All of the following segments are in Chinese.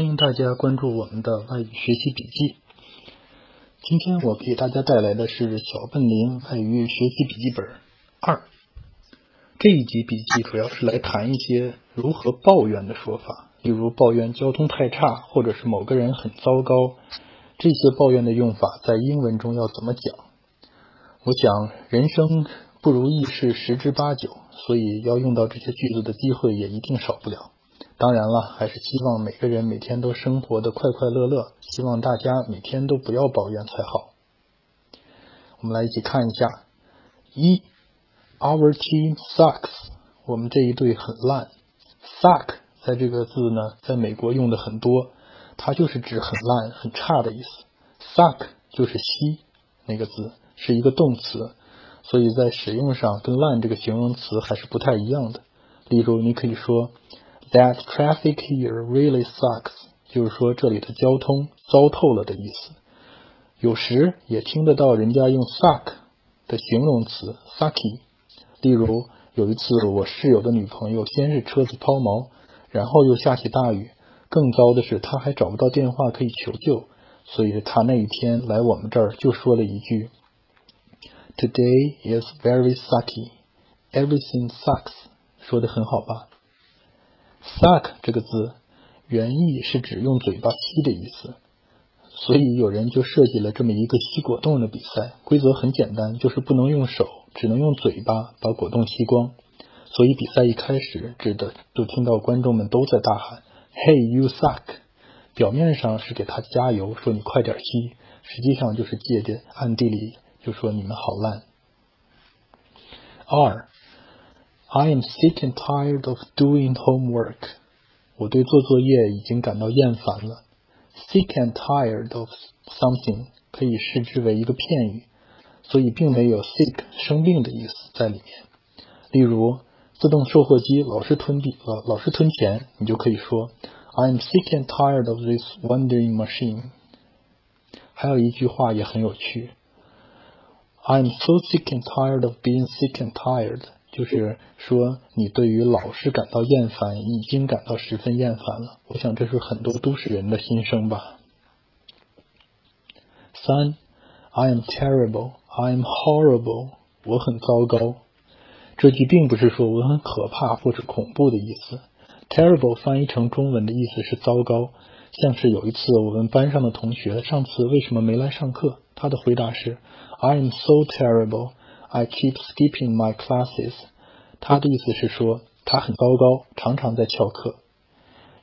欢迎大家关注我们的外语学习笔记。今天我给大家带来的是小笨林外语学习笔记本二。这一集笔记主要是来谈一些如何抱怨的说法，例如抱怨交通太差，或者是某个人很糟糕。这些抱怨的用法在英文中要怎么讲？我想人生不如意事十之八九，所以要用到这些句子的机会也一定少不了。当然了，还是希望每个人每天都生活的快快乐乐，希望大家每天都不要抱怨才好。我们来一起看一下：一，Our team sucks，我们这一队很烂。suck 在这个字呢，在美国用的很多，它就是指很烂、很差的意思。suck 就是吸那个字，是一个动词，所以在使用上跟烂这个形容词还是不太一样的。例如，你可以说。That traffic here really sucks，就是说这里的交通糟透了的意思。有时也听得到人家用 suck 的形容词 sucky。例如有一次我室友的女朋友先是车子抛锚，然后又下起大雨，更糟的是她还找不到电话可以求救，所以她那一天来我们这儿就说了一句：Today is very sucky. Everything sucks。说的很好吧？Suck 这个字原意是指用嘴巴吸的意思，所以有人就设计了这么一个吸果冻的比赛。规则很简单，就是不能用手，只能用嘴巴把果冻吸光。所以比赛一开始，指的就听到观众们都在大喊 “Hey you suck”，表面上是给他加油，说你快点吸，实际上就是借着暗地里就说你们好烂。二。I am sick and tired of doing homework. 我对做作业已经感到厌烦了。Sick and tired of something 可以视之为一个片语，所以并没有 sick 生病的意思在里面。例如，自动售货机老是吞币，老老是吞钱，你就可以说 I am sick and tired of this wandering machine。还有一句话也很有趣，I am so sick and tired of being sick and tired。就是说，你对于老是感到厌烦，已经感到十分厌烦了。我想这是很多都市人的心声吧。三，I am terrible, I am horrible，我很糟糕。这句并不是说我很可怕或者恐怖的意思。Terrible 翻译成中文的意思是糟糕，像是有一次我们班上的同学上次为什么没来上课，他的回答是 I am so terrible。I keep skipping my classes。他的意思是说他很糟糕，常常在翘课。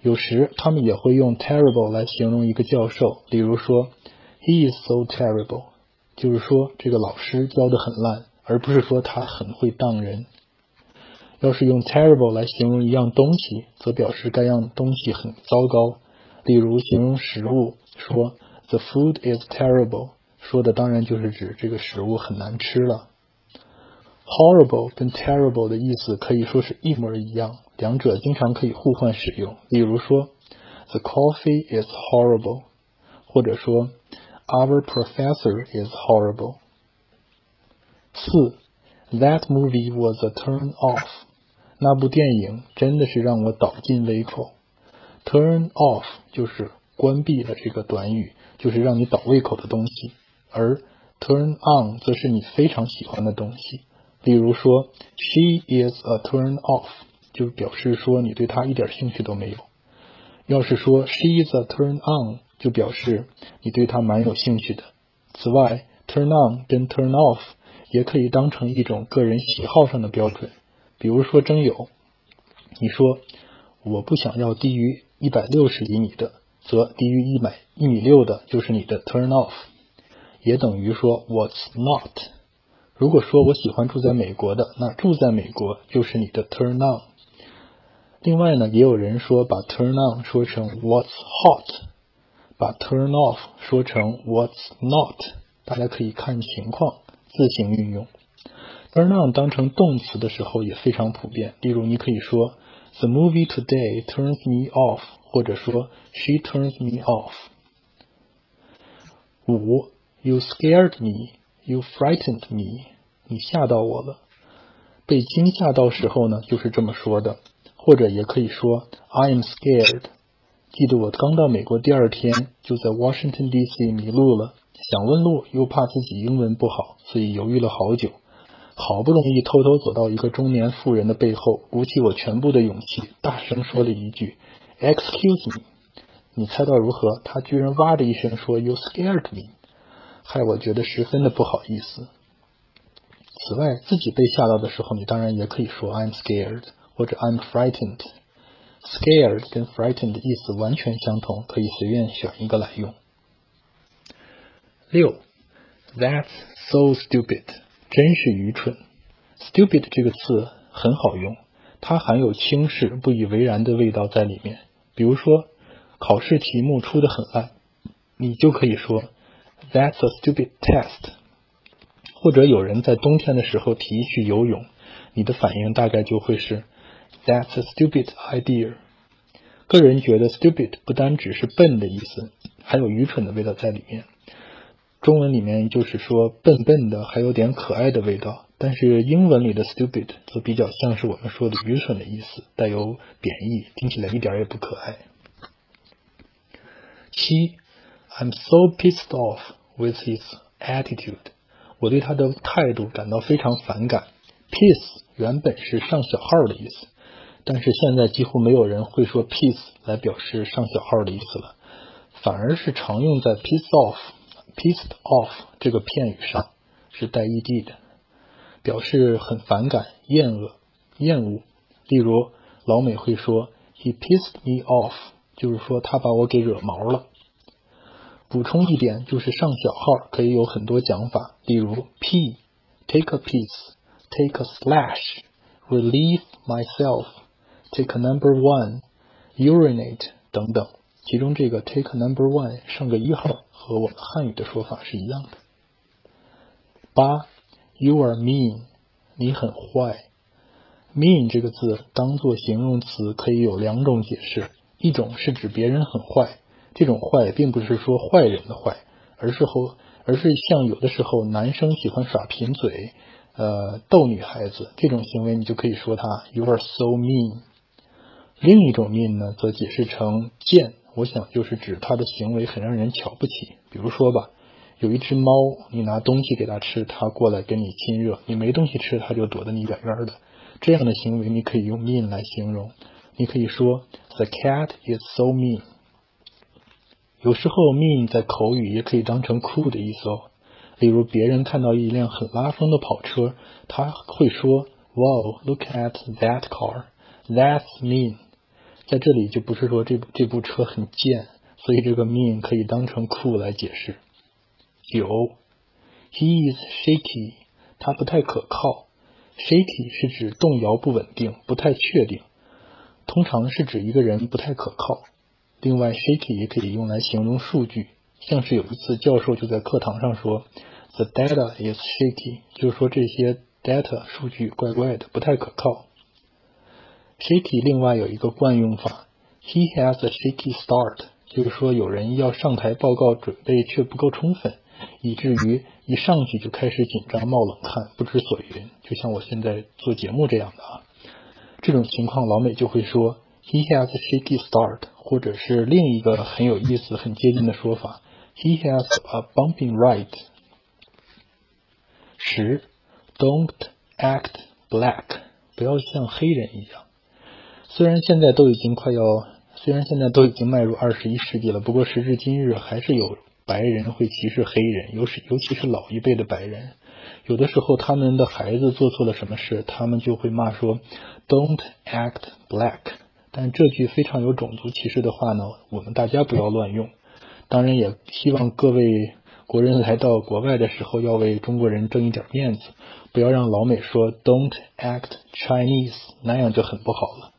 有时他们也会用 terrible 来形容一个教授，比如说 He is so terrible，就是说这个老师教的很烂，而不是说他很会当人。要是用 terrible 来形容一样东西，则表示该样东西很糟糕。例如形容食物，说 The food is terrible，说的当然就是指这个食物很难吃了。Horrible 跟 terrible 的意思可以说是一模一样，两者经常可以互换使用。比如说，The coffee is horrible，或者说，Our professor is horrible。四，That movie was a turn off，那部电影真的是让我倒尽胃口。Turn off 就是关闭的这个短语，就是让你倒胃口的东西，而 turn on 则是你非常喜欢的东西。例如说，She is a turn off，就表示说你对她一点兴趣都没有。要是说 She is a turn on，就表示你对她蛮有兴趣的。此外，turn on 跟 turn off 也可以当成一种个人喜好上的标准。比如说征友，你说我不想要低于一百六十厘米的，则低于一百一米六的就是你的 turn off，也等于说 What's not。如果说我喜欢住在美国的，那住在美国就是你的 turn on。另外呢，也有人说把 turn on 说成 what's hot，把 turn off 说成 what's not。大家可以看情况自行运用。turn on 当成动词的时候也非常普遍，例如你可以说 the movie today turns me off，或者说 she turns me off。五，you scared me。You frightened me，你吓到我了。被惊吓到时候呢，就是这么说的，或者也可以说 I am scared，记得我刚到美国第二天就在 Washington D.C. 迷路了，想问路又怕自己英文不好，所以犹豫了好久。好不容易偷偷走到一个中年妇人的背后，鼓起我全部的勇气，大声说了一句 “Excuse me”。你猜到如何？他居然哇的一声说 “You scared me”，害我觉得十分的不好意思。此外，自己被吓到的时候，你当然也可以说 “I'm scared” 或者 “I'm frightened”。Scared 跟 frightened 的意思完全相同，可以随便选一个来用。六，That's so stupid，真是愚蠢。Stupid 这个词很好用，它含有轻视、不以为然的味道在里面。比如说，考试题目出的很烂，你就可以说 That's a stupid test。或者有人在冬天的时候提议去游泳，你的反应大概就会是。That's a stupid idea。个人觉得 stupid 不单只是笨的意思，还有愚蠢的味道在里面。中文里面就是说笨笨的，还有点可爱的味道。但是英文里的 stupid 则比较像是我们说的愚蠢的意思，带有贬义，听起来一点也不可爱。七，I'm so pissed off with his attitude。我对他的态度感到非常反感。Piss 原本是上小号的意思。但是现在几乎没有人会说 piece 来表示上小号的意思了，反而是常用在 pissed off、pissed off 这个片语上，是带 ed 的，表示很反感、厌恶、厌恶。例如，老美会说 he pissed me off，就是说他把我给惹毛了。补充一点，就是上小号可以有很多讲法，例如 p，take a piece，take a slash，relieve myself。Take number one, urinate 等等，其中这个 take number one 上个一号和我们汉语的说法是一样的。八，You are mean，你很坏。mean 这个字当做形容词可以有两种解释，一种是指别人很坏，这种坏并不是说坏人的坏，而是后而是像有的时候男生喜欢耍贫嘴，呃逗女孩子这种行为，你就可以说他 You are so mean。另一种 mean 呢，则解释成贱，我想就是指他的行为很让人瞧不起。比如说吧，有一只猫，你拿东西给它吃，它过来跟你亲热；你没东西吃，它就躲得你远远的。这样的行为，你可以用 mean 来形容。你可以说 The cat is so mean。有时候 mean 在口语也可以当成酷的意思哦。例如，别人看到一辆很拉风的跑车，他会说 Wow, look at that car. That's mean. 在这里就不是说这这部车很贱，所以这个 mean 可以当成 cool 来解释。九，He is shaky，他不太可靠。shaky 是指动摇不稳定，不太确定，通常是指一个人不太可靠。另外，shaky 也可以用来形容数据，像是有一次教授就在课堂上说，The data is shaky，就是说这些 data 数据怪怪的，不太可靠。Shaky 另外有一个惯用法，He has a shaky start，就是说有人要上台报告，准备却不够充分，以至于一上去就开始紧张冒冷汗，不知所云。就像我现在做节目这样的啊，这种情况老美就会说 He has a shaky start，或者是另一个很有意思、很接近的说法，He has a bumping ride。十，Don't act black，不要像黑人一样。虽然现在都已经快要，虽然现在都已经迈入二十一世纪了，不过时至今日，还是有白人会歧视黑人，尤是尤其是老一辈的白人。有的时候他们的孩子做错了什么事，他们就会骂说 "Don't act black"。但这句非常有种族歧视的话呢，我们大家不要乱用。当然，也希望各位国人来到国外的时候，要为中国人挣一点面子，不要让老美说 "Don't act Chinese"，那样就很不好了。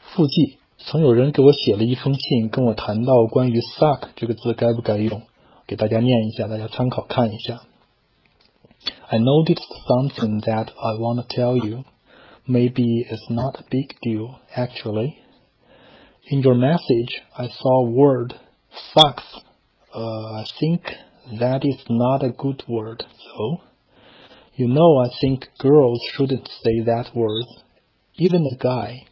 附记曾有人给我写了一封信，跟我谈到关于 suck 这个字该不该用，给大家念一下，大家参考看一下。I noticed something that I want to tell you. Maybe it's not a big deal, actually. In your message, I saw word sucks. Uh, I think that is not a good word, though. You know, I think girls shouldn't say that word, even a guy.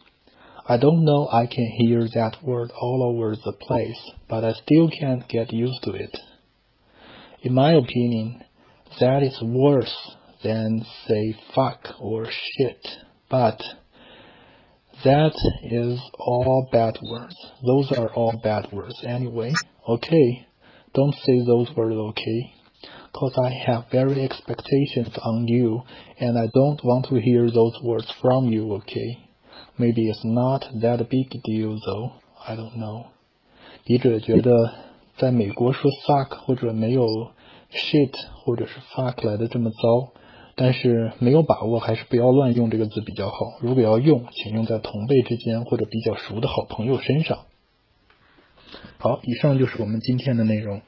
I don't know I can hear that word all over the place, but I still can't get used to it. In my opinion, that is worse than say fuck or shit, but that is all bad words. Those are all bad words anyway. Okay, don't say those words, okay? Cause I have very expectations on you, and I don't want to hear those words from you, okay? Maybe it's not that big deal though. I don't know. 笔者觉得，在美国说 suck 或者没有 shit 或者是 fuck 来的这么糟， 但是没有把握还是不要乱用这个字比较好。如果要用，请用在同辈之间或者比较熟的好朋友身上。好，以上就是我们今天的内容，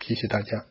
谢谢大家。